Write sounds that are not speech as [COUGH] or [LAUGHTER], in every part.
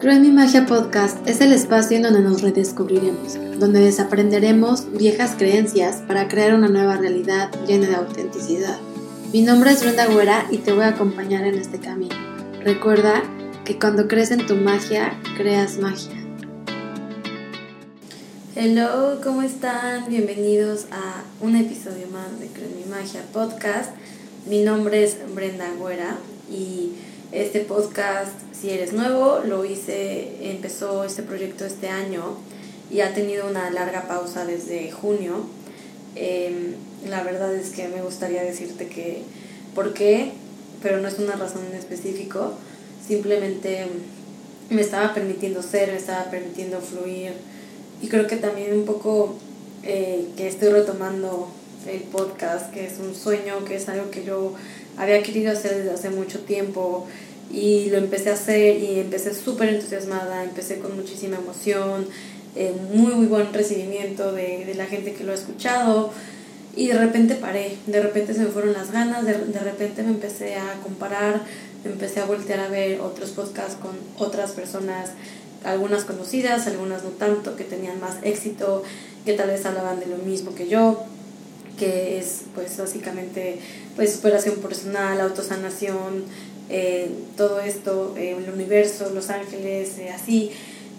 Creo en mi magia podcast es el espacio en donde nos redescubriremos, donde desaprenderemos viejas creencias para crear una nueva realidad llena de autenticidad. Mi nombre es Brenda Güera y te voy a acompañar en este camino. Recuerda que cuando crees en tu magia, creas magia. Hello, ¿cómo están? Bienvenidos a un episodio más de Creo en mi magia podcast. Mi nombre es Brenda Güera y este podcast, si eres nuevo, lo hice, empezó este proyecto este año y ha tenido una larga pausa desde junio. Em, la verdad es que me gustaría decirte que por qué, pero no es una razón en específico. Simplemente me estaba permitiendo ser, me estaba permitiendo fluir y creo que también un poco eh, que estoy retomando el podcast, que es un sueño, que es algo que yo había querido hacer desde hace mucho tiempo y lo empecé a hacer y empecé súper entusiasmada, empecé con muchísima emoción, eh, muy muy buen recibimiento de, de, la gente que lo ha escuchado y de repente paré, de repente se me fueron las ganas, de, de repente me empecé a comparar, empecé a voltear a ver otros podcasts con otras personas, algunas conocidas, algunas no tanto, que tenían más éxito, que tal vez hablaban de lo mismo que yo, que es pues básicamente pues superación personal, autosanación, eh, todo esto, eh, el universo, Los Ángeles, eh, así.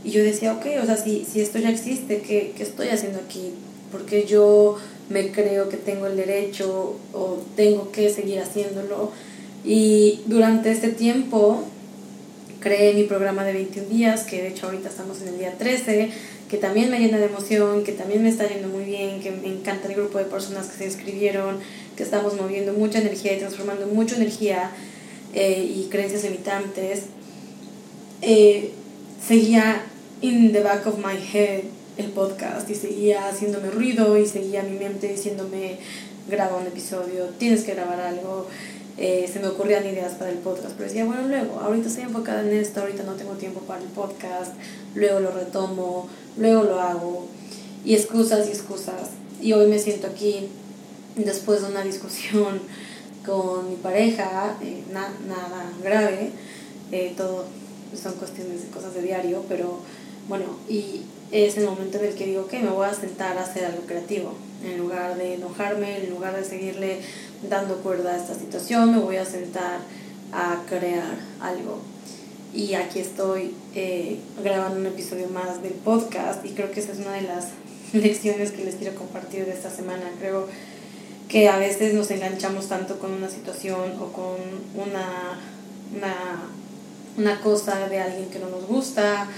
Y yo decía, ok, o sea, si, si esto ya existe, ¿qué, ¿qué estoy haciendo aquí? Porque yo me creo que tengo el derecho o tengo que seguir haciéndolo. Y durante este tiempo creé mi programa de 21 días, que de hecho ahorita estamos en el día 13, que también me llena de emoción, que también me está yendo muy bien, que me encanta el grupo de personas que se inscribieron, que estamos moviendo mucha energía y transformando mucha energía eh, y creencias limitantes, eh, seguía in the back of my head el podcast y seguía haciéndome ruido y seguía mi mente diciéndome graba un episodio, tienes que grabar algo. Eh, se me ocurrían ideas para el podcast, pero decía, bueno, luego, ahorita estoy enfocada en esto, ahorita no tengo tiempo para el podcast, luego lo retomo, luego lo hago, y excusas y excusas. Y hoy me siento aquí después de una discusión [LAUGHS] con mi pareja, eh, nada grave, eh, todo son cuestiones de cosas de diario, pero bueno, y es el momento en el que digo que me voy a sentar a hacer algo creativo, en lugar de enojarme, en lugar de seguirle dando cuerda a esta situación, me voy a sentar a crear algo. Y aquí estoy eh, grabando un episodio más del podcast y creo que esa es una de las [LAUGHS] lecciones que les quiero compartir de esta semana. Creo que a veces nos enganchamos tanto con una situación o con una, una, una cosa de alguien que no nos gusta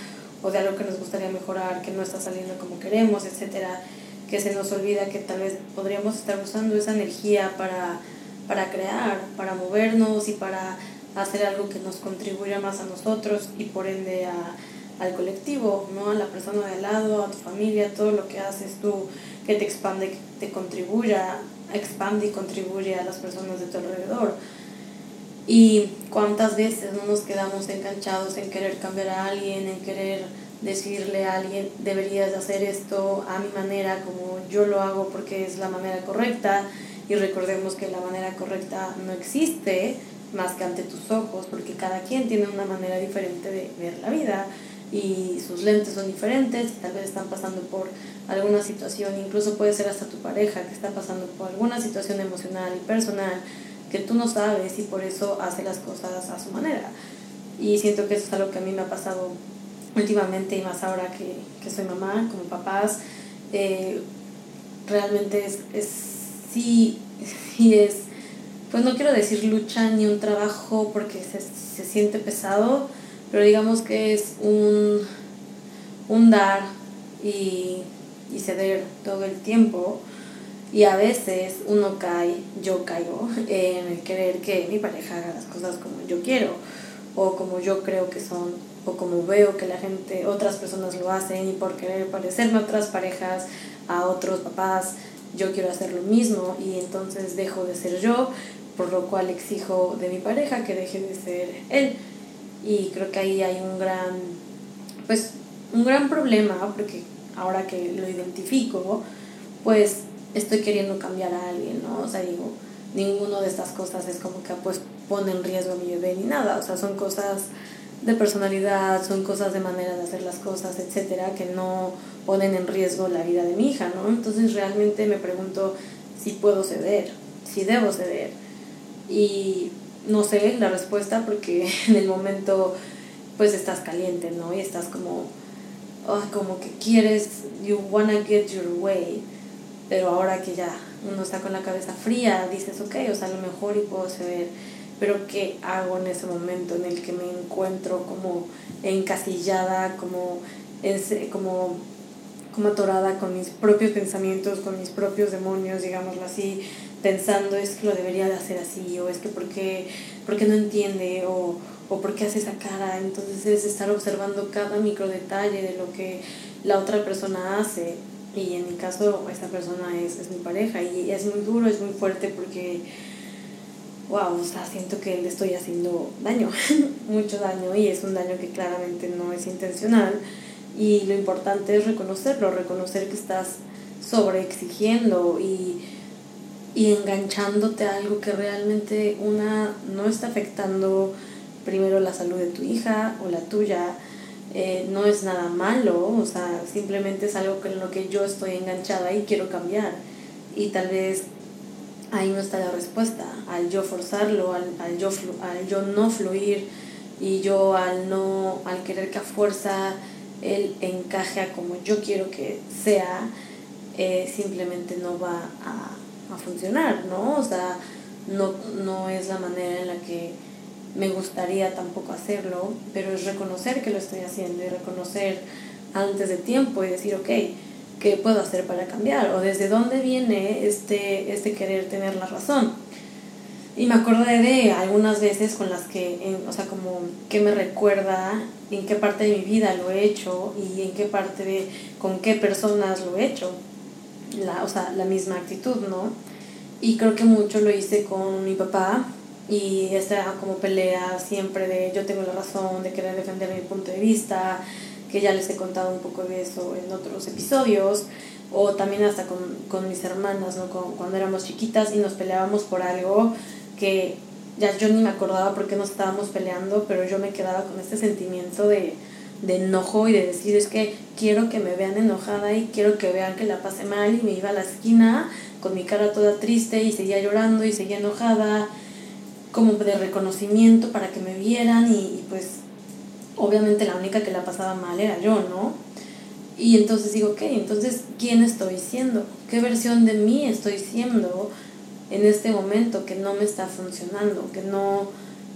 o de algo que nos gustaría mejorar, que no está saliendo como queremos, etcétera, que se nos olvida que tal vez podríamos estar usando esa energía para, para crear, para movernos y para hacer algo que nos contribuya más a nosotros y por ende a, al colectivo, ¿no? a la persona de al lado, a tu familia, todo lo que haces tú que te expande, que te contribuya expande y contribuye a las personas de tu alrededor. Y cuántas veces no nos quedamos enganchados en querer cambiar a alguien, en querer decirle a alguien, deberías hacer esto a mi manera, como yo lo hago porque es la manera correcta. Y recordemos que la manera correcta no existe más que ante tus ojos, porque cada quien tiene una manera diferente de ver la vida y sus lentes son diferentes, tal vez están pasando por alguna situación, incluso puede ser hasta tu pareja que está pasando por alguna situación emocional y personal que tú no sabes y por eso hace las cosas a su manera. Y siento que eso es algo que a mí me ha pasado últimamente y más ahora que, que soy mamá, como papás, eh, realmente es, es sí, [LAUGHS] sí es, pues no quiero decir lucha ni un trabajo porque se, se siente pesado, pero digamos que es un, un dar y, y ceder todo el tiempo. Y a veces uno cae, yo caigo en el querer que mi pareja haga las cosas como yo quiero o como yo creo que son o como veo que la gente, otras personas lo hacen y por querer parecerme a otras parejas, a otros papás, yo quiero hacer lo mismo y entonces dejo de ser yo, por lo cual exijo de mi pareja que deje de ser él. Y creo que ahí hay un gran, pues, un gran problema, porque ahora que lo identifico, pues estoy queriendo cambiar a alguien, ¿no? O sea, digo, ninguno de estas cosas es como que pues pone en riesgo a mi bebé ni nada, o sea, son cosas de personalidad, son cosas de manera de hacer las cosas, etcétera, que no ponen en riesgo la vida de mi hija, ¿no? Entonces realmente me pregunto si puedo ceder, si debo ceder. Y no sé la respuesta porque [LAUGHS] en el momento pues estás caliente, ¿no? Y estás como, oh, como que quieres, you wanna get your way, pero ahora que ya uno está con la cabeza fría, dices, ok, o sea, lo mejor y puedo ceder, pero ¿qué hago en ese momento en el que me encuentro como encasillada, como, como, como atorada con mis propios pensamientos, con mis propios demonios, digámoslo así, pensando es que lo debería de hacer así, o es que por qué, no entiende, o, o por qué hace esa cara. Entonces es estar observando cada micro detalle de lo que la otra persona hace. Y en mi caso, esta persona es, es mi pareja y es muy duro, es muy fuerte porque, wow, o sea, siento que le estoy haciendo daño, [LAUGHS] mucho daño y es un daño que claramente no es intencional. Y lo importante es reconocerlo, reconocer que estás sobreexigiendo y y enganchándote a algo que realmente una no está afectando primero la salud de tu hija o la tuya, eh, no es nada malo, o sea, simplemente es algo en lo que yo estoy enganchada y quiero cambiar. Y tal vez ahí no está la respuesta, al yo forzarlo, al, al, yo, al yo no fluir y yo al no, al querer que a fuerza él encaje a como yo quiero que sea, eh, simplemente no va a a funcionar, ¿no? O sea, no, no es la manera en la que me gustaría tampoco hacerlo, pero es reconocer que lo estoy haciendo y reconocer antes de tiempo y decir, ok, ¿qué puedo hacer para cambiar? O desde dónde viene este, este querer tener la razón. Y me acordé de algunas veces con las que, o sea, como que me recuerda en qué parte de mi vida lo he hecho y en qué parte de, con qué personas lo he hecho la, o sea, la misma actitud, ¿no? Y creo que mucho lo hice con mi papá y esta como pelea siempre de yo tengo la razón, de querer defender mi punto de vista, que ya les he contado un poco de eso en otros episodios, o también hasta con, con mis hermanas, ¿no? cuando éramos chiquitas y nos peleábamos por algo que ya yo ni me acordaba por qué nos estábamos peleando, pero yo me quedaba con este sentimiento de de enojo y de decir es que quiero que me vean enojada y quiero que vean que la pasé mal y me iba a la esquina con mi cara toda triste y seguía llorando y seguía enojada como de reconocimiento para que me vieran y, pues obviamente la única que la pasaba mal era yo, ¿no? Y entonces digo, ok, entonces ¿quién estoy siendo? ¿Qué versión de mí estoy siendo en este momento que no me está funcionando, que no,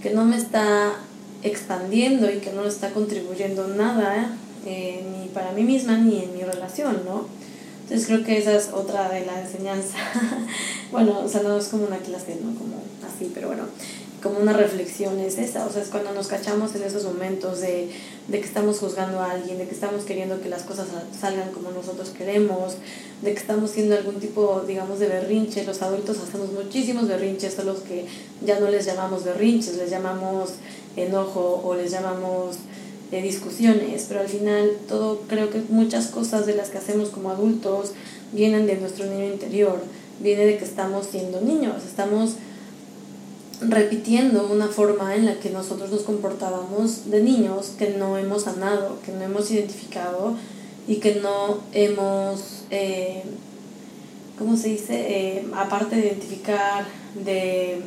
que no me está expandiendo y que no está contribuyendo nada eh, ni para mí misma ni en mi relación, ¿no? Entonces creo que esa es otra de la enseñanza. [LAUGHS] bueno, o sea, no es como una clase, ¿no? Como así, pero bueno, como una reflexión es esa, o sea, es cuando nos cachamos en esos momentos de, de que estamos juzgando a alguien, de que estamos queriendo que las cosas salgan como nosotros queremos, de que estamos haciendo algún tipo, digamos, de berrinche. Los adultos hacemos muchísimos berrinches, son los que ya no les llamamos berrinches, les llamamos enojo o les llamamos de discusiones, pero al final todo, creo que muchas cosas de las que hacemos como adultos vienen de nuestro niño interior, viene de que estamos siendo niños, estamos repitiendo una forma en la que nosotros nos comportábamos de niños que no hemos sanado, que no hemos identificado y que no hemos, eh, ¿cómo se dice? Eh, aparte de identificar, de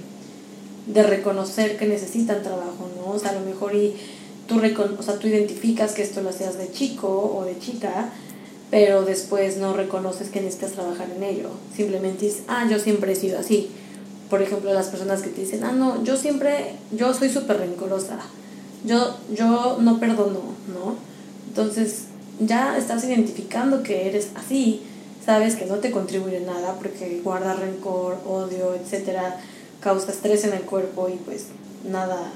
de reconocer que necesitan trabajo, ¿no? O sea, a lo mejor y tú, o sea, tú identificas que esto lo hacías de chico o de chica, pero después no reconoces que necesitas trabajar en ello. Simplemente dices, ah, yo siempre he sido así. Por ejemplo, las personas que te dicen, ah, no, yo siempre, yo soy súper rencorosa, yo, yo no perdono, ¿no? Entonces, ya estás identificando que eres así, sabes que no te contribuye nada porque guarda rencor, odio, etcétera causa estrés en el cuerpo y pues nada,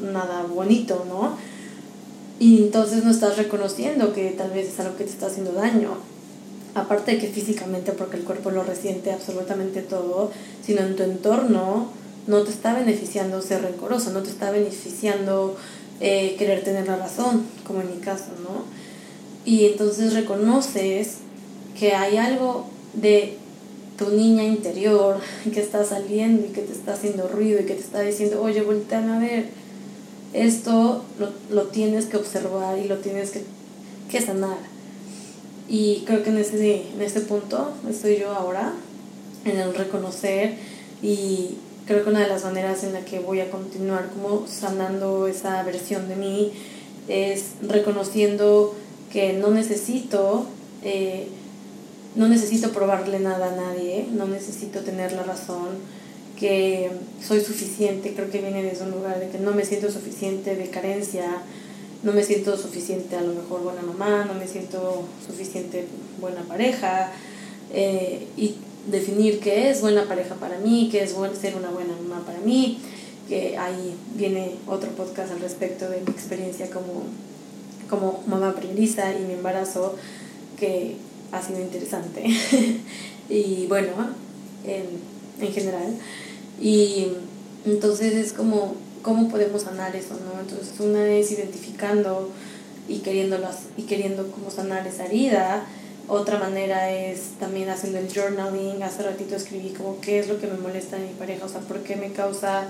nada bonito, ¿no? Y entonces no estás reconociendo que tal vez es algo que te está haciendo daño. Aparte de que físicamente, porque el cuerpo lo resiente absolutamente todo, sino en tu entorno no te está beneficiando ser rencoroso, no te está beneficiando eh, querer tener la razón, como en mi caso, ¿no? Y entonces reconoces que hay algo de tu niña interior que está saliendo y que te está haciendo ruido y que te está diciendo, oye, volteame a ver, esto lo, lo tienes que observar y lo tienes que, que sanar. Y creo que en ese, en este punto estoy yo ahora, en el reconocer y creo que una de las maneras en la que voy a continuar como sanando esa versión de mí es reconociendo que no necesito eh, no necesito probarle nada a nadie, no necesito tener la razón, que soy suficiente, creo que viene desde un lugar de que no me siento suficiente de carencia, no me siento suficiente a lo mejor buena mamá, no me siento suficiente buena pareja, eh, y definir qué es buena pareja para mí, qué es ser una buena mamá para mí, que ahí viene otro podcast al respecto de mi experiencia como, como mamá primeriza y mi embarazo, que ha sido interesante. [LAUGHS] y bueno, en, en, general. Y entonces es como, ¿cómo podemos sanar eso? ¿no? Entonces una es identificando y, y queriendo cómo sanar esa herida. Otra manera es también haciendo el journaling. Hace ratito escribí como qué es lo que me molesta de mi pareja, o sea, por qué me causa,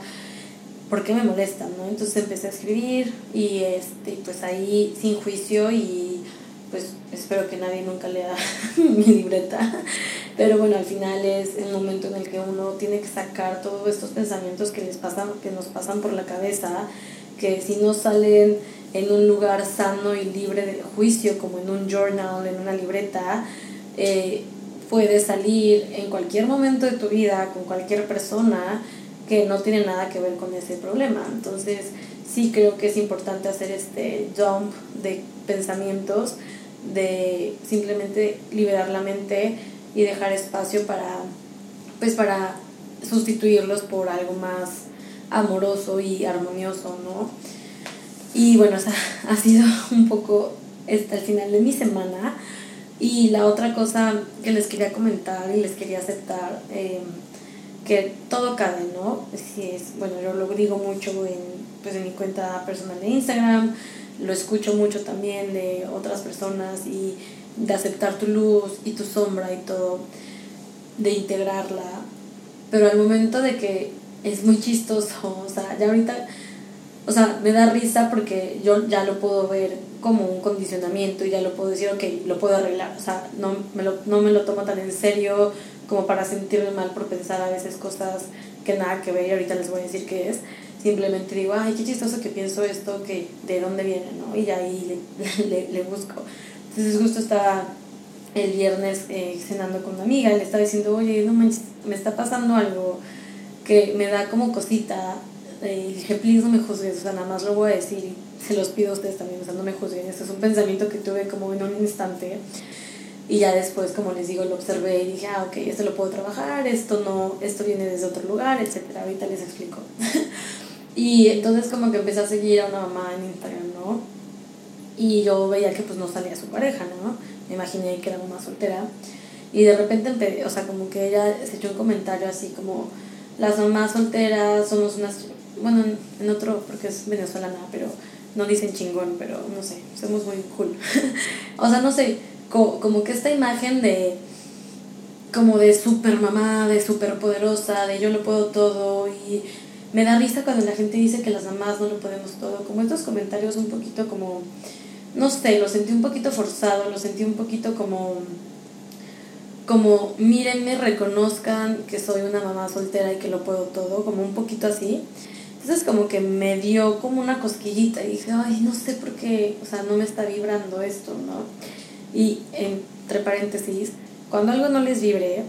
por qué me molesta, ¿no? Entonces empecé a escribir y este, pues ahí sin juicio y pues espero que nadie nunca lea [LAUGHS] mi libreta, pero bueno, al final es el momento en el que uno tiene que sacar todos estos pensamientos que, les pasan, que nos pasan por la cabeza, que si no salen en un lugar sano y libre de juicio, como en un journal, en una libreta, eh, puede salir en cualquier momento de tu vida con cualquier persona que no tiene nada que ver con ese problema. Entonces, sí creo que es importante hacer este dump de pensamientos de simplemente liberar la mente y dejar espacio para pues para sustituirlos por algo más amoroso y armonioso, ¿no? Y bueno, [LAUGHS] esa ha sido un poco hasta el final de mi semana. Y la otra cosa que les quería comentar y les quería aceptar, em, que todo cabe, ¿no? Si es, bueno, yo lo digo mucho en, pues, en mi cuenta personal de Instagram, lo escucho mucho también de otras personas y de aceptar tu luz y tu sombra y todo, de integrarla. Pero al momento de que es muy chistoso, [LAUGHS] o sea, ya ahorita, o sea, me da risa porque yo ya lo puedo ver como un condicionamiento y ya lo puedo decir, ok, lo puedo arreglar, o sea, no me lo, no me lo tomo tan en serio como para sentirme mal por pensar a veces cosas que nada que ver y ahorita les voy a decir qué es simplemente digo, ay, qué chistoso que pienso esto, que de dónde viene, ¿no? Y ahí [LAUGHS] le, le, busco. Entonces justo estaba el viernes eh, cenando con una amiga y le estaba diciendo, oye, no manches, me está pasando algo que me da como cosita. Eh, y dije, please no me juzgues, o sea, nada más lo voy a decir se los pido a ustedes también, o sea, no me juzguen. Este es un pensamiento que tuve como en un instante. Y ya después, como les digo, lo observé y dije, ah, ok, esto lo puedo trabajar, esto no, esto viene desde otro lugar, etcétera. Ahorita les explico. [LAUGHS] Y entonces como que empecé a seguir a una mamá en Instagram, ¿no? Y yo veía que pues no salía su pareja, ¿no? Me imaginé que era mamá soltera. Y de repente, o sea, como que ella se echó un comentario así como, las mamás solteras somos unas, bueno, en otro, porque es venezolana, pero no dicen chingón, pero no sé, somos muy cool. [LAUGHS] o sea, no sé, como, como que esta imagen de, como de super mamá, de super poderosa, de yo lo puedo todo y me da risa cuando la gente dice que las mamás no lo podemos todo, como estos comentarios un poquito como, no sé, lo sentí un poquito forzado, lo sentí un poquito como, como, mírenme, reconozcan que soy una mamá soltera y que lo puedo todo, como un poquito así. Entonces como que me dio como una cosquillita y dije, ay, no sé por qué, o sea, no me está vibrando esto, ¿no? Y entre paréntesis, cuando algo no les vibre,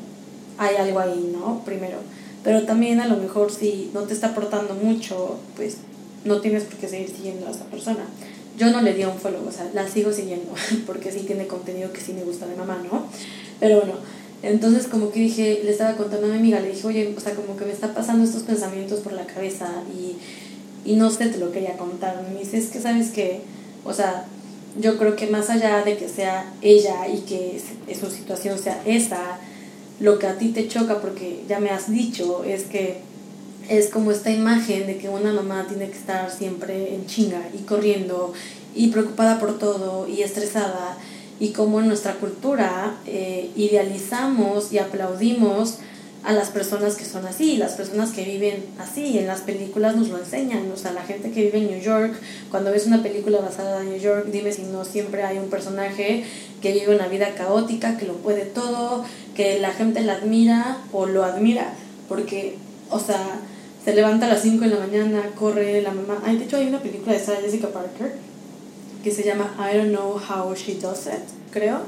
hay algo ahí, ¿no? Primero. Pero también a lo mejor si no te está aportando mucho, pues no tienes por qué seguir siguiendo a esa persona. Yo no le di un follow, o sea, la sigo siguiendo, [LAUGHS] porque sí tiene contenido que sí me gusta de mamá, ¿no? Pero bueno, entonces como que dije, le estaba contando a mi amiga, le dije, oye, o sea, como que me está pasando estos pensamientos por la cabeza y, y no sé, te lo quería contar. Me dice, es que sabes que, o sea, yo creo que más allá de que sea ella y que su situación sea esa, lo que a ti te choca, porque ya me has dicho, es que es como esta imagen de que una mamá tiene que estar siempre en chinga y corriendo y preocupada por todo y estresada. Y como en nuestra cultura eh, idealizamos y aplaudimos a las personas que son así, las personas que viven así, en las películas nos lo enseñan, o sea, la gente que vive en New York, cuando ves una película basada en New York, dime si no siempre hay un personaje que vive una vida caótica, que lo puede todo, que la gente la admira o lo admira, porque, o sea, se levanta a las 5 de la mañana, corre la mamá. Ay, de hecho hay una película de Sarah Jessica Parker que se llama I Don't Know How She Does It, creo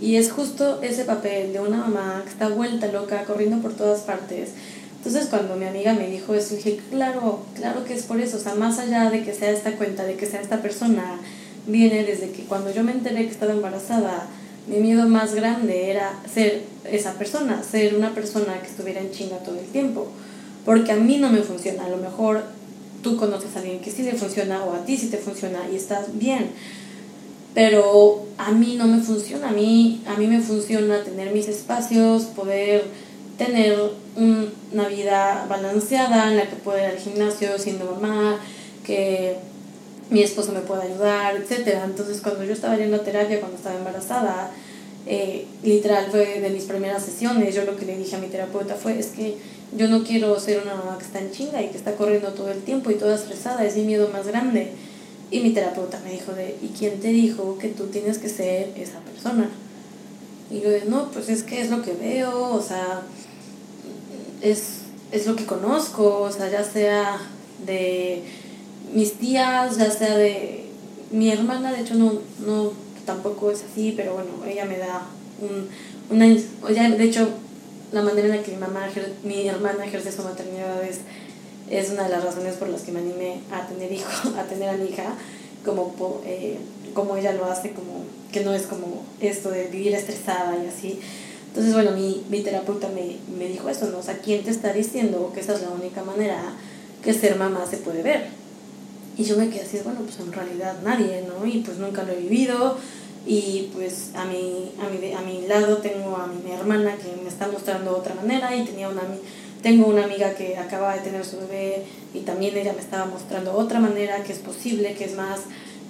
y es justo ese papel de una mamá que está vuelta loca, corriendo por todas partes. Entonces cuando mi amiga me dijo eso, dije, claro, claro que es por eso. O sea, más allá de que sea esta cuenta, de que sea esta persona, viene desde que cuando yo me enteré que estaba embarazada, mi miedo más grande era ser esa persona, ser una persona que estuviera en chinga todo el tiempo. Porque a mí no me funciona. A lo mejor tú conoces a alguien que sí le funciona o a ti sí te funciona y estás bien pero a mí no me funciona, a mí, a mí me funciona tener mis espacios, poder tener una vida balanceada en la que pueda ir al gimnasio siendo mamá, que mi esposo me pueda ayudar, etc. Entonces cuando yo estaba yendo a terapia, cuando estaba embarazada, eh, literal fue de mis primeras sesiones, yo lo que le dije a mi terapeuta fue, es que yo no quiero ser una mamá que está en chinga y que está corriendo todo el tiempo y toda estresada, es mi miedo más grande y mi terapeuta me dijo de, ¿y quién te dijo que tú tienes que ser esa persona? Y yo de, no, pues es que es lo que veo, o sea, es, es lo que conozco, o sea, ya sea de mis tías, ya sea de mi hermana, de hecho no, no tampoco es así, pero bueno, ella me da un, una, ella, de hecho, la manera en la que mi mamá, mi hermana ejerce su maternidad es una de las razones por las que me animé a tener hijo, [LAUGHS] a tener a mi hija, como, eh, como ella lo hace, como que no es como esto de vivir estresada y así. Entonces, bueno, mi, mi terapeuta me, me dijo eso, ¿no? O sea, ¿quién te está diciendo que esa es la única manera que ser mamá se puede ver? Y yo me quedé así, bueno, pues en realidad nadie, ¿no? Y pues nunca lo he vivido. Y pues a mi, a mi, a mi lado tengo a mi, hermana que me está mostrando otra manera y tenía una tengo una amiga que acaba de tener su bebé y también ella me estaba mostrando otra manera que es posible, que es más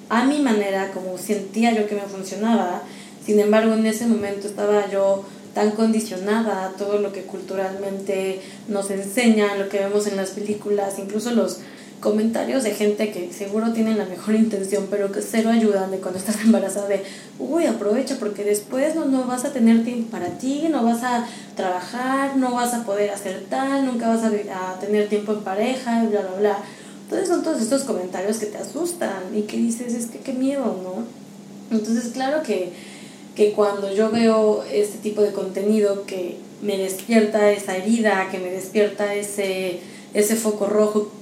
a mi manera, como sentía yo que me funcionaba. Sin embargo, en ese momento estaba yo tan condicionada a todo lo que culturalmente nos enseñan, lo que vemos en las películas, incluso los comentarios de gente que seguro tienen la mejor intención, pero que cero ayudan de cuando estás [LAUGHS] embarazada de, uy, aprovecha porque después no, no vas a tener tiempo para ti, no vas a trabajar, no vas a poder hacer tal, nunca vas a, a tener tiempo en pareja, bla, bla, bla. Entonces son todos estos comentarios que te asustan y que dices, es que qué miedo, ¿no? Entonces claro que, que cuando yo veo este tipo de contenido que me despierta esa herida, que me despierta ese, ese foco rojo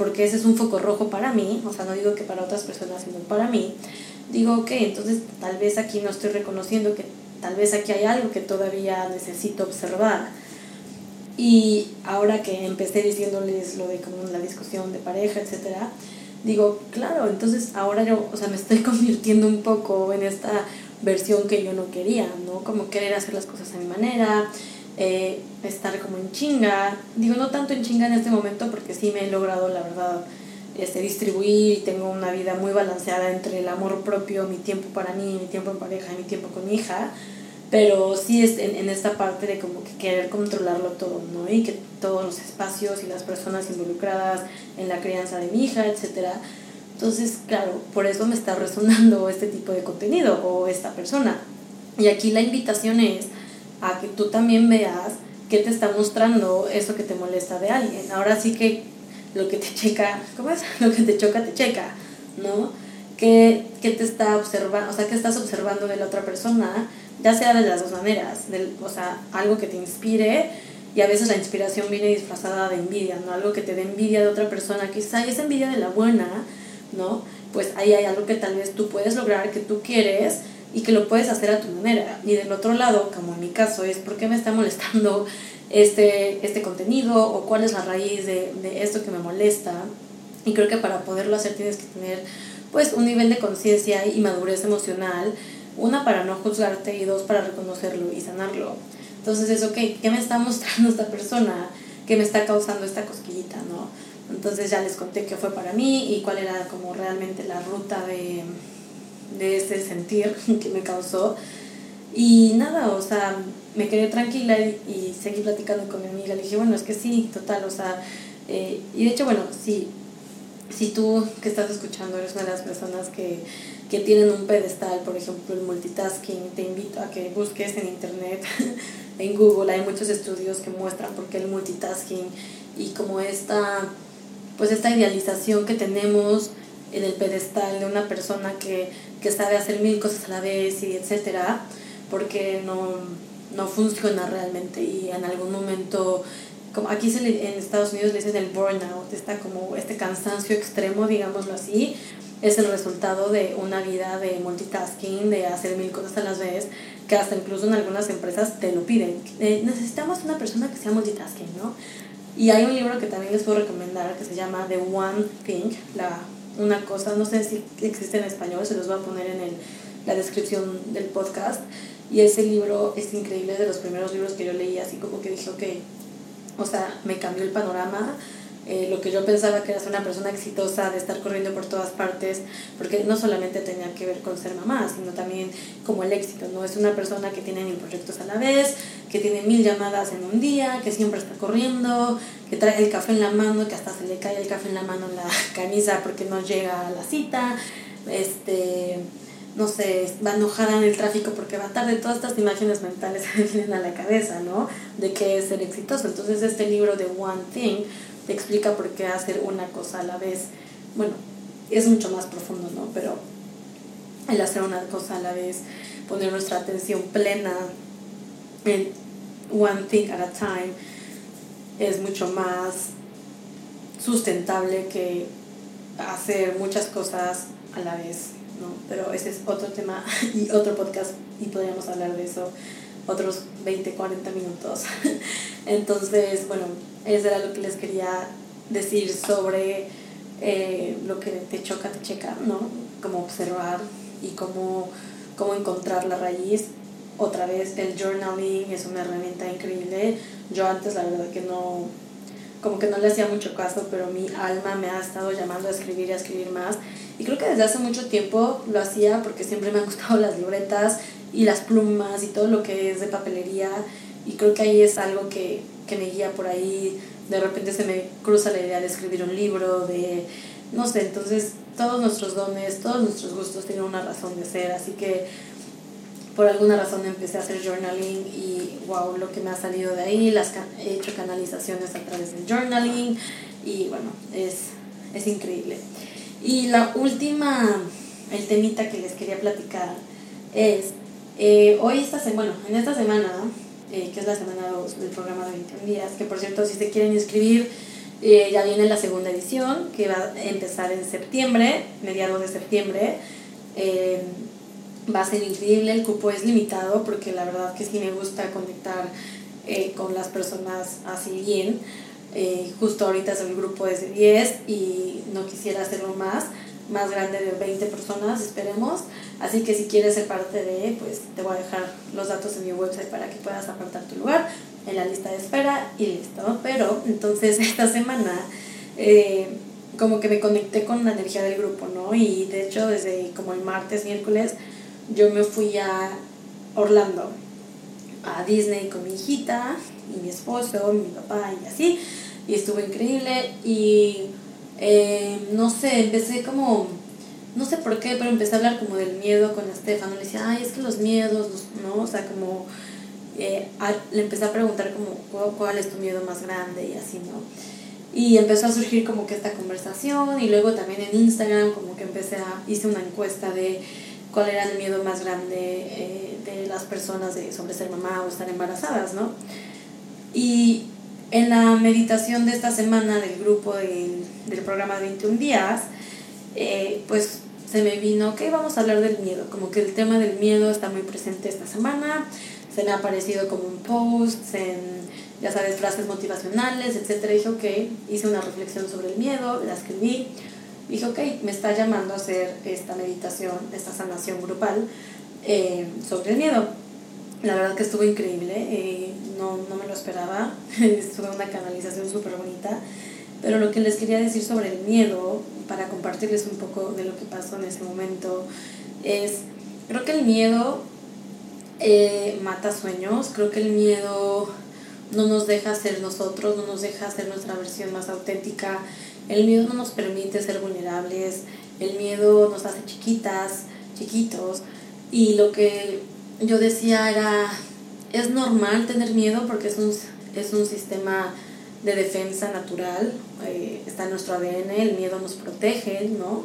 porque ese es un foco rojo para mí, o sea, no digo que para otras personas, sino para mí, digo, ok, entonces tal vez aquí no estoy reconociendo que tal vez aquí hay algo que todavía necesito observar. Y ahora que empecé diciéndoles lo de como la discusión de pareja, etcétera, digo, claro, entonces ahora yo, o sea, me estoy [LAUGHS] convirtiendo un poco en esta versión que yo no quería, ¿no? Como querer hacer las cosas a mi manera, eh, estar como en chinga. Digo, no tanto en chinga en este momento porque sí me he logrado, la verdad, este, distribuir y tengo una vida muy balanceada entre el amor propio, mi tiempo para mí, mi tiempo en pareja y mi tiempo con mi hija. Pero sí es en, en esta parte de como que querer controlarlo todo, ¿no? Y que todos los espacios y las personas involucradas en la crianza de mi hija, etcétera. Entonces, claro, por eso me está resonando este tipo de contenido o esta persona. Y aquí la invitación es a que tú también veas qué te está mostrando eso que te molesta de alguien. Ahora sí que lo que te [LAUGHS] checa, ¿cómo es? Lo que te choca, te checa, ¿no? ¿Qué, qué te está observando? O sea, ¿qué estás observando de la otra persona? Ya sea de las dos maneras, del, o sea, algo que te inspire y a veces la inspiración viene disfrazada de envidia, ¿no? Algo que te dé envidia de otra persona, quizá es envidia de la buena, ¿no? Pues ahí hay algo que tal vez tú puedes lograr, que tú quieres, y que lo puedes hacer a tu manera. Y del otro lado, como en mi caso, es por qué me está molestando este, este contenido o cuál es la raíz de, de esto que me molesta. Y creo que para poderlo hacer tienes que tener pues un nivel de conciencia y madurez emocional, una para no juzgarte y dos para reconocerlo y sanarlo. Entonces es, ok, ¿qué me está mostrando esta persona que me está causando esta cosquillita, no? Entonces ya les conté qué fue para mí y cuál era como realmente la ruta de, de ese sentir [LAUGHS] que me causó. Y nada, o sea, me quedé tranquila y, seguí platicando con mi amiga. Le dije, bueno, es que sí, total, o sea, eh, y de hecho, bueno, sí, si tú que estás escuchando eres una de las personas que, que tienen un pedestal, por ejemplo, el multitasking, te invito a que busques en internet, [LAUGHS] en Google, hay muchos estudios que muestran por qué el multitasking y como esta, pues esta idealización que tenemos en el pedestal de una persona que, que sabe hacer mil cosas a la vez y etcétera, porque no, no funciona realmente y en algún momento como aquí se en Estados Unidos le dicen el burnout, está como este cansancio extremo, digámoslo así, es el resultado de una vida de multitasking, de hacer mil cosas a la vez, que hasta incluso en algunas empresas te lo piden. Eh, necesitamos una persona que sea multitasking, ¿no? Y hay un libro que también les puedo recomendar que se llama The One Thing, la, una cosa, no sé si existe en español, se los voy a poner en el, la descripción del podcast. Y ese libro es increíble, de los primeros libros que yo leí, así como que dije, ok, o sea, me cambió el panorama. Eh, lo que yo pensaba que era ser una persona exitosa, de estar corriendo por todas partes, porque no solamente tenía que ver con ser mamá, sino también como el éxito, ¿no? Es una persona que tiene mil proyectos a la vez, que tiene mil llamadas en un día, que siempre está corriendo, que trae el café en la mano, que hasta se le cae el café en la mano en la [LAUGHS] camisa porque no llega a la cita, este no sé, va enojada en el tráfico porque va tarde, todas estas imágenes mentales [LAUGHS] me vienen a la cabeza, ¿no? De qué es ser exitoso. Entonces este libro de One Thing explica por qué hacer una cosa a la vez, bueno, es mucho más profundo, ¿no? Pero el hacer una cosa a la vez, poner nuestra atención plena en one thing at a time, es mucho más sustentable que hacer muchas cosas a la vez. ¿no? Pero ese es otro tema [LAUGHS] y otro podcast y podríamos hablar de eso otros 20, 40 minutos. [LAUGHS] Entonces, bueno, eso era lo que les quería decir sobre eh, lo que te choca, te checa, ¿no? Cómo observar y cómo, cómo encontrar la raíz. Otra vez, el journaling es una herramienta increíble. Yo antes, la verdad, que no, como que no le hacía mucho caso, pero mi alma me ha estado llamando a escribir y a escribir más. Y creo que desde hace mucho tiempo lo hacía porque siempre me han gustado las libretas y las plumas y todo lo que es de papelería. Y creo que ahí es algo que, que me guía por ahí. De repente se me cruza la idea de escribir un libro, de, no sé, entonces todos nuestros dones, todos nuestros gustos tienen una razón de ser. Así que por alguna razón empecé a hacer journaling y wow, lo que me ha salido de ahí, las he hecho canalizaciones a través del journaling y bueno, es, es increíble. Y la última, el temita que les quería platicar es, eh, hoy esta bueno, en esta semana, eh, que es la semana 2 del programa de 21 días, que por cierto si se quieren inscribir, eh, ya viene la segunda edición, que va a empezar en septiembre, mediados de septiembre va a ser increíble, el cupo es limitado porque la verdad que sí me gusta conectar con las personas así bien. Justo ahorita es el grupo de 10 y no quisiera hacerlo más, más grande de 20 personas, esperemos. Así que si quieres ser parte de, pues te voy a dejar los datos en mi website para que puedas apartar tu lugar en la lista de espera y listo. Pero entonces [LAUGHS] esta semana eh, como que me conecté con la energía del grupo, ¿no? Y de hecho desde como el martes, miércoles, yo me fui a Orlando, a Disney con mi hijita y mi esposo, mi papá y así, y estuvo increíble y eh, no sé, empecé como, no sé por qué, pero empecé a hablar como del miedo con Estefano, le decía, ay, es que los miedos, ¿no? O sea, como, eh, le empecé a preguntar como, ¿cuál es tu miedo más grande? Y así, ¿no? Y empezó a surgir como que esta conversación y luego también en Instagram como que empecé a, hice una encuesta de cuál era el miedo más grande eh, de las personas de, sobre ser mamá o estar embarazadas, ¿no? Y en la meditación de esta semana del grupo del, del programa 21 días, eh, pues se me vino que vamos a hablar del miedo, como que el tema del miedo está muy presente esta semana, se me ha aparecido como un post, en, ya sabes, frases motivacionales, etc. Y dije, ok, hice una reflexión sobre el miedo, la escribí, dije, ok, me está llamando a hacer esta meditación, esta sanación grupal eh, sobre el miedo. La verdad que estuvo increíble, eh, no, esperaba, [LAUGHS] estuvo una canalización súper bonita, pero lo que les quería decir sobre el miedo, para compartirles un poco de lo que pasó en ese momento, es, creo que el miedo eh, mata sueños, creo que el miedo no nos deja ser nosotros, no nos deja ser nuestra versión más auténtica, el miedo no nos permite ser vulnerables, el miedo nos hace chiquitas, chiquitos, y lo que yo decía era, es normal tener miedo porque es un, es un sistema de defensa natural, eh, está en nuestro ADN, el miedo nos protege, ¿no?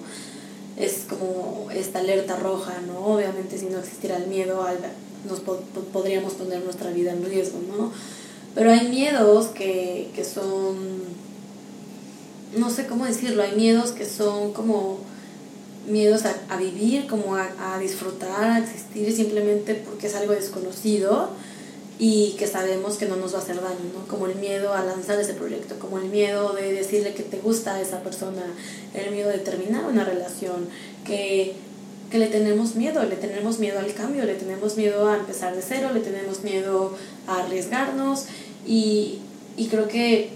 Es como esta alerta roja, ¿no? Obviamente si no existiera el miedo, nos podríamos poner nuestra vida en riesgo, ¿no? Pero hay miedos que, que son, no sé cómo decirlo, hay miedos que son como miedos a, vivir, como a, a, disfrutar, a existir simplemente porque es algo desconocido y que sabemos que no nos va a hacer daño, ¿no? Como el miedo a lanzar ese proyecto, como el miedo de decirle que te gusta a esa persona, el miedo de terminar una relación, que, que le tenemos miedo, le tenemos miedo al cambio, le tenemos miedo a empezar de cero, le tenemos miedo a arriesgarnos y, y creo que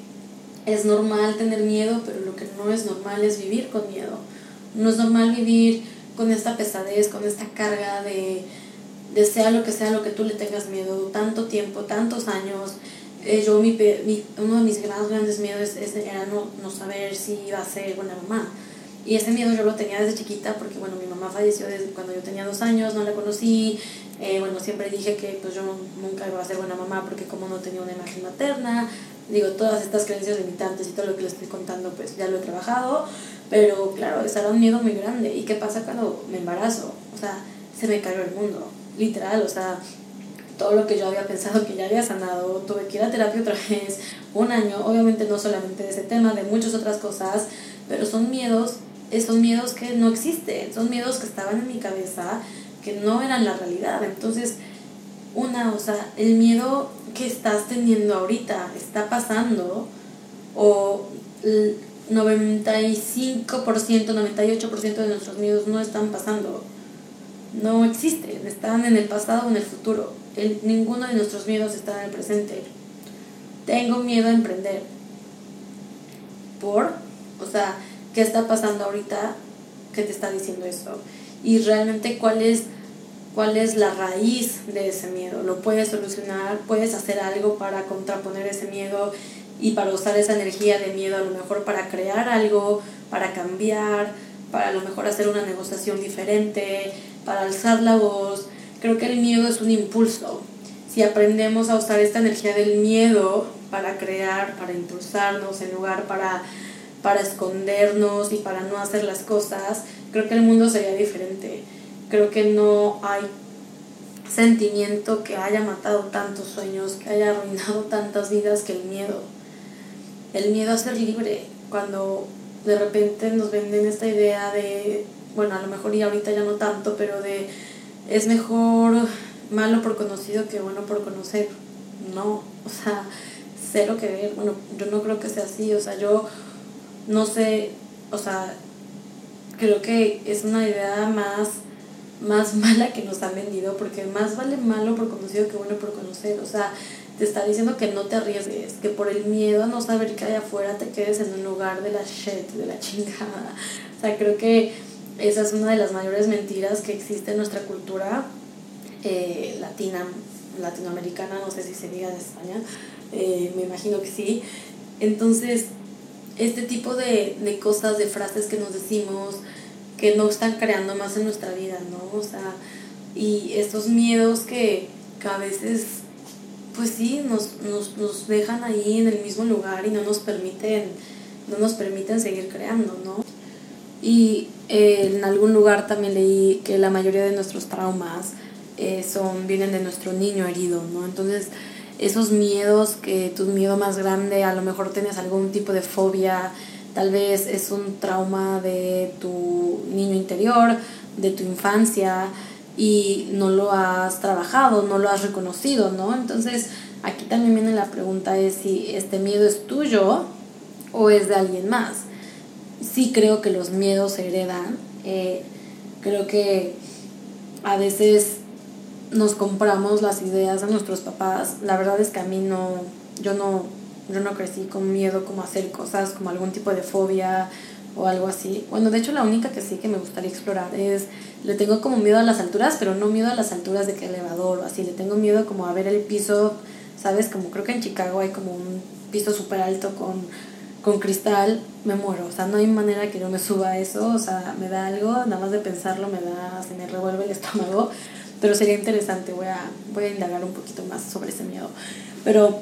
es normal tener miedo, pero lo que no es normal es vivir con miedo. No es normal vivir con esta pesadez, con esta carga de desea lo que sea lo que tú le tengas miedo, tanto tiempo, tantos años. Eh, yo, mi, mi, uno de mis más grandes miedos es, era no, no, saber si iba a ser buena mamá. Y ese miedo yo lo tenía desde chiquita porque, bueno, mi mamá falleció desde cuando yo tenía dos años, no la conocí. Eh, bueno, siempre dije que pues yo nunca iba a ser buena mamá porque como no tenía una imagen materna, digo, todas estas creencias limitantes y todo lo que les estoy contando, pues ya lo he trabajado. Pero claro, ese era un miedo muy grande. ¿Y qué pasa cuando me embarazo? O sea, se me cayó el mundo literal, o sea, todo lo que yo había pensado que ya había sanado, tuve que ir a terapia otra vez, un año, obviamente no solamente de ese tema, de muchas otras cosas, pero son miedos, son miedos que no existen, son miedos que estaban en mi cabeza, que no eran la realidad. Entonces, una, o sea, el miedo que estás teniendo ahorita está pasando, o el 95%, 98% de nuestros miedos no están pasando no existen, están en el pasado o en el futuro. Ninguno de nuestros miedos está en el presente. Tengo miedo a emprender. ¿Por? O sea, ¿qué está pasando ahorita que te está diciendo eso? Y realmente cuál es, cuál es la raíz de ese miedo. ¿Lo puedes solucionar? ¿Puedes hacer algo para contraponer ese miedo y para usar esa energía de miedo a lo mejor para crear algo, para cambiar, para a lo mejor hacer una negociación diferente, para alzar la voz. Creo que el miedo es un impulso. Si aprendemos a usar esta energía del miedo para crear, para impulsarnos, en lugar para, para escondernos y para no hacer las cosas, creo que el mundo sería diferente. Creo que no hay sentimiento que haya matado tantos sueños, que haya arruinado tantas vidas que el miedo. El miedo a ser libre, cuando de repente nos venden esta idea de bueno, a lo mejor y ahorita ya no tanto, pero de es mejor malo por conocido que bueno por conocer. No, o sea, cero que ver. Bueno, yo no creo que sea así, o sea, yo no sé, o sea, creo que es una idea más más [LAUGHS] mala que nos han vendido porque más vale malo por conocido que bueno por conocer, o sea, te está diciendo que no te arriesgues, que por el miedo a no saber qué hay afuera te quedes en un lugar de la shit, de la [LAUGHS] chingada. O sea, creo que esa es una de las mayores mentiras que existe en nuestra cultura eh, latina, latinoamericana, no sé si se diga en España, eh, me imagino que sí. Entonces, este tipo de, de cosas, de frases que nos decimos, que no están creando más en nuestra vida, ¿no? O sea, y estos miedos que, que a veces, pues sí, nos, nos, nos, dejan ahí en el mismo lugar y no nos permiten, no nos permiten seguir creando, ¿no? Y eh, en algún lugar también leí que la mayoría de nuestros traumas eh, son, vienen de nuestro niño herido, ¿no? Entonces, esos miedos, que tu miedo más grande, a lo mejor tienes algún tipo de fobia, tal vez es un trauma de tu niño interior, de tu infancia, y no lo has trabajado, no lo has reconocido, ¿no? Entonces, aquí también viene la pregunta es si este miedo es tuyo o es de alguien más sí creo que los miedos se heredan. Eh, creo que a veces nos compramos las ideas de nuestros papás. La verdad es que a mí no, yo no, yo no crecí con miedo como a hacer cosas, como algún tipo de fobia, o algo así. Bueno, de hecho la única que sí que me gustaría explorar es, le tengo como miedo a las alturas, pero no miedo a las alturas de que elevador o así, le tengo miedo como a ver el piso, ¿sabes? Como creo que en Chicago hay como un piso súper alto con, con cristal, me muero, o sea, no hay manera que yo me suba a eso, o sea, me da algo, nada más de pensarlo me da, se me revuelve el estómago, pero sería interesante, voy a, voy a indagar un poquito más sobre ese miedo. Pero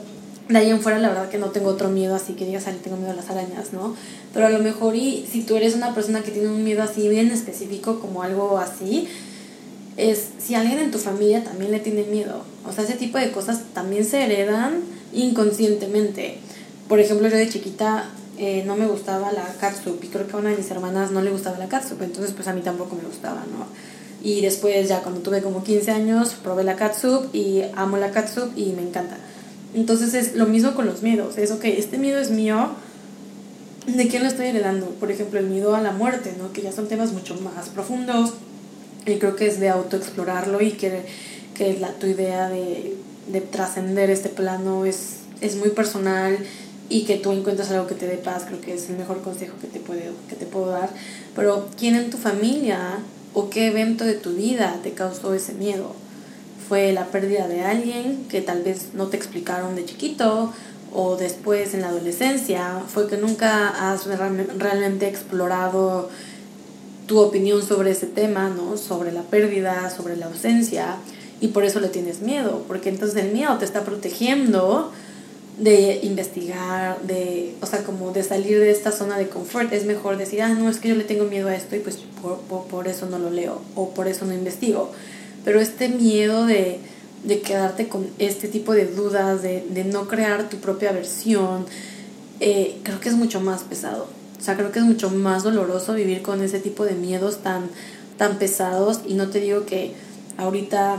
de ahí en fuera la verdad que no tengo otro miedo así que digas, le tengo miedo a las arañas, ¿no? Pero a lo mejor y si tú eres una persona que tiene un miedo así bien específico como algo así, es si alguien en tu familia también le tiene miedo. O sea, ese tipo de cosas también se heredan inconscientemente. Por ejemplo, yo de chiquita eh, no me gustaba la catsup y creo que a una de mis hermanas no le gustaba la catsup, entonces pues a mí tampoco me gustaba, ¿no? Y después ya cuando tuve como 15 años probé la catsup y amo la catsup y me encanta. Entonces es lo mismo con los miedos. Es, ok, este miedo es mío. ¿De quién lo estoy heredando? Por ejemplo, el miedo a la muerte, ¿no? Que ya son temas mucho más profundos. Y creo que es de autoexplorarlo y que, que la, tu idea de, de trascender este plano es, es muy personal y que tú encuentres algo que te dé paz, creo que es el mejor consejo que te, puedo, que te puedo dar. Pero ¿quién en tu familia o qué evento de tu vida te causó ese miedo? fue la pérdida de alguien que tal vez no te explicaron de chiquito o después en la adolescencia, fue que nunca has realmente explorado tu opinión sobre ese tema, ¿no? Sobre la pérdida, sobre la ausencia y por eso le tienes miedo, porque entonces el miedo te está protegiendo de investigar, de, o sea, como de salir de esta zona de confort. Es mejor decir, ah, no, es que yo le tengo miedo a esto y pues por, por, eso no lo leo o por eso no investigo pero este miedo de, quedarte con este tipo de dudas, de, no crear tu propia versión, eh, creo que es mucho más pesado. O sea, creo que es mucho más doloroso vivir con ese tipo de miedos tan, tan pesados y no te digo que ahorita,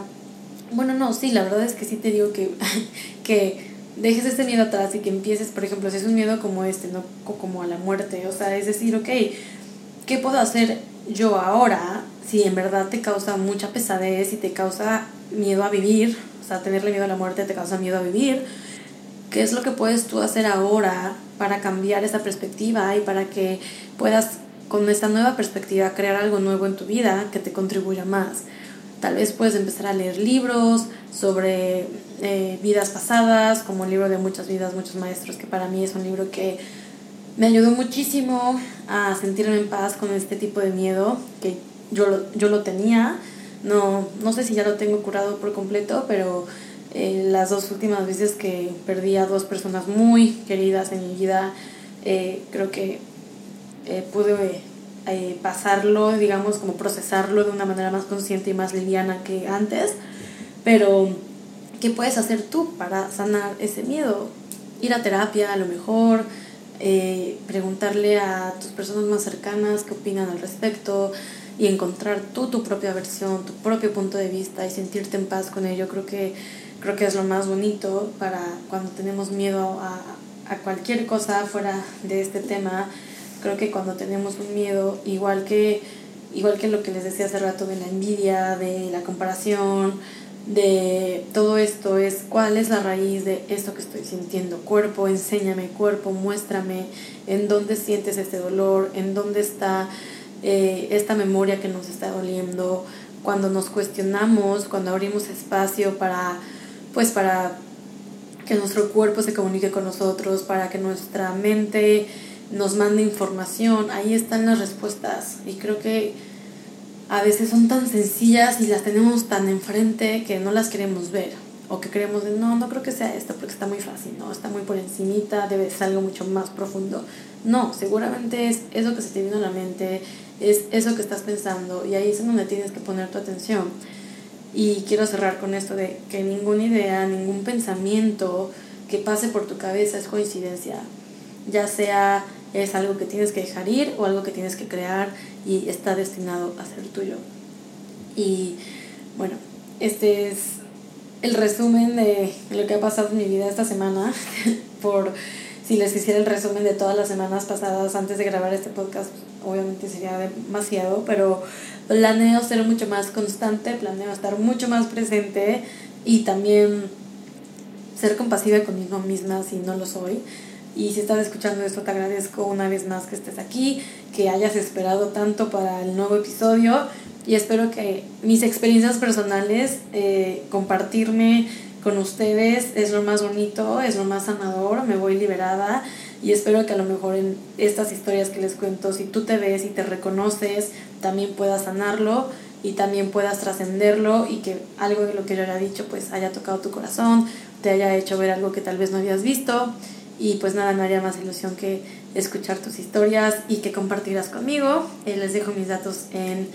bueno, no, sí, la verdad es que sí te digo que, [LAUGHS] que dejes este miedo atrás y que empieces, por ejemplo, si es un miedo como este, no como a la muerte, o sea, es decir, ok, ¿qué puedo hacer yo ahora si en verdad te causa mucha pesadez y te causa miedo a vivir, o sea, tenerle miedo a la muerte te causa miedo a vivir, ¿qué es lo que puedes tú hacer ahora para cambiar esa perspectiva y para que puedas con esta nueva perspectiva crear algo nuevo en tu vida que te contribuya más? Tal vez puedes empezar a leer libros sobre eh, vidas pasadas, como el libro de Muchas vidas, muchos maestros, que para mí es un libro que me ayudó muchísimo a sentirme en paz con este tipo de miedo que yo lo, yo lo tenía. No, no sé si ya lo tengo curado por completo, pero eh, las dos últimas veces que perdí a dos personas muy queridas en mi vida, eh, creo que pude pasarlo, digamos, como procesarlo de una manera más consciente y más liviana que antes. Pero, ¿qué puedes hacer tú para sanar ese miedo? Ir a terapia a lo mejor, preguntarle a tus personas más cercanas qué opinan al respecto, y encontrar tú tu propia versión, tu propio punto de vista y sentirte en paz con ello, creo que, creo que es lo más bonito para cuando tenemos miedo a, a cualquier cosa fuera de este tema. Creo que cuando tenemos un miedo, igual que, igual que lo que les decía hace rato de la envidia, de la comparación, de todo esto es cuál es la raíz de esto que estoy sintiendo. Cuerpo, enséñame, cuerpo, muéstrame en dónde sientes este dolor, en dónde está eh, esta memoria que nos está doliendo, cuando nos cuestionamos, cuando abrimos espacio para, pues para que nuestro cuerpo se comunique con nosotros, para que nuestra mente nos mande información, ahí están las respuestas. Y creo que a veces son tan sencillas y las tenemos tan enfrente que no las queremos ver. O que creemos, no, no creo que sea esto porque está muy fácil, no, está muy por encimita, debe ser algo mucho más profundo. No, seguramente es eso que se te vino a la mente, es eso que estás pensando y ahí es donde tienes que poner tu atención. Y quiero cerrar con esto de que ninguna idea, ningún pensamiento que pase por tu cabeza es coincidencia, ya sea es algo que tienes que dejar ir o algo que tienes que crear y está destinado a ser tuyo. Y bueno, este es el resumen de lo que ha pasado en mi vida esta semana. [LAUGHS] por si les hiciera el resumen de todas las semanas pasadas antes de grabar este podcast, obviamente sería demasiado, pero planeo ser mucho más constante, planeo estar mucho más presente y también ser compasiva conmigo misma si no lo soy Y si estás escuchando esto, te agradezco una vez más que estés aquí, que hayas esperado tanto para el nuevo episodio y espero que mis experiencias personales, eh, compartirme con ustedes es lo más bonito, es lo más sanador, me voy liberada y espero que a lo mejor en estas historias que les cuento, si tú te ves y te reconoces, también puedas sanarlo y también puedas trascenderlo y que algo de lo que yo haya dicho pues haya tocado tu corazón, te haya hecho ver algo que tal vez no habías visto y pues nada, no haría más ilusión que escuchar tus historias y que compartirás conmigo. Eh, les dejo mis datos en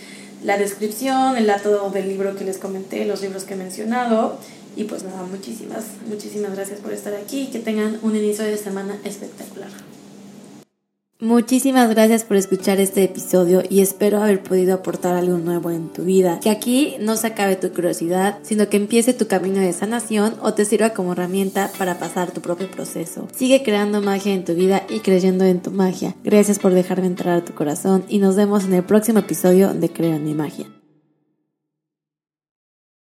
la descripción, el dato del libro que les comenté, los libros que he mencionado. Y pues nada, muchísimas, muchísimas gracias por estar aquí y que tengan un inicio de semana espectacular. Muchísimas gracias por escuchar este episodio y espero haber podido aportar algo nuevo en tu vida. Que aquí no se acabe tu curiosidad, sino que empiece tu camino de sanación o te sirva como herramienta para pasar tu propio proceso. Sigue creando magia en tu vida y creyendo en tu magia. Gracias por dejarme entrar a tu corazón y nos vemos en el próximo episodio de Creo en mi magia.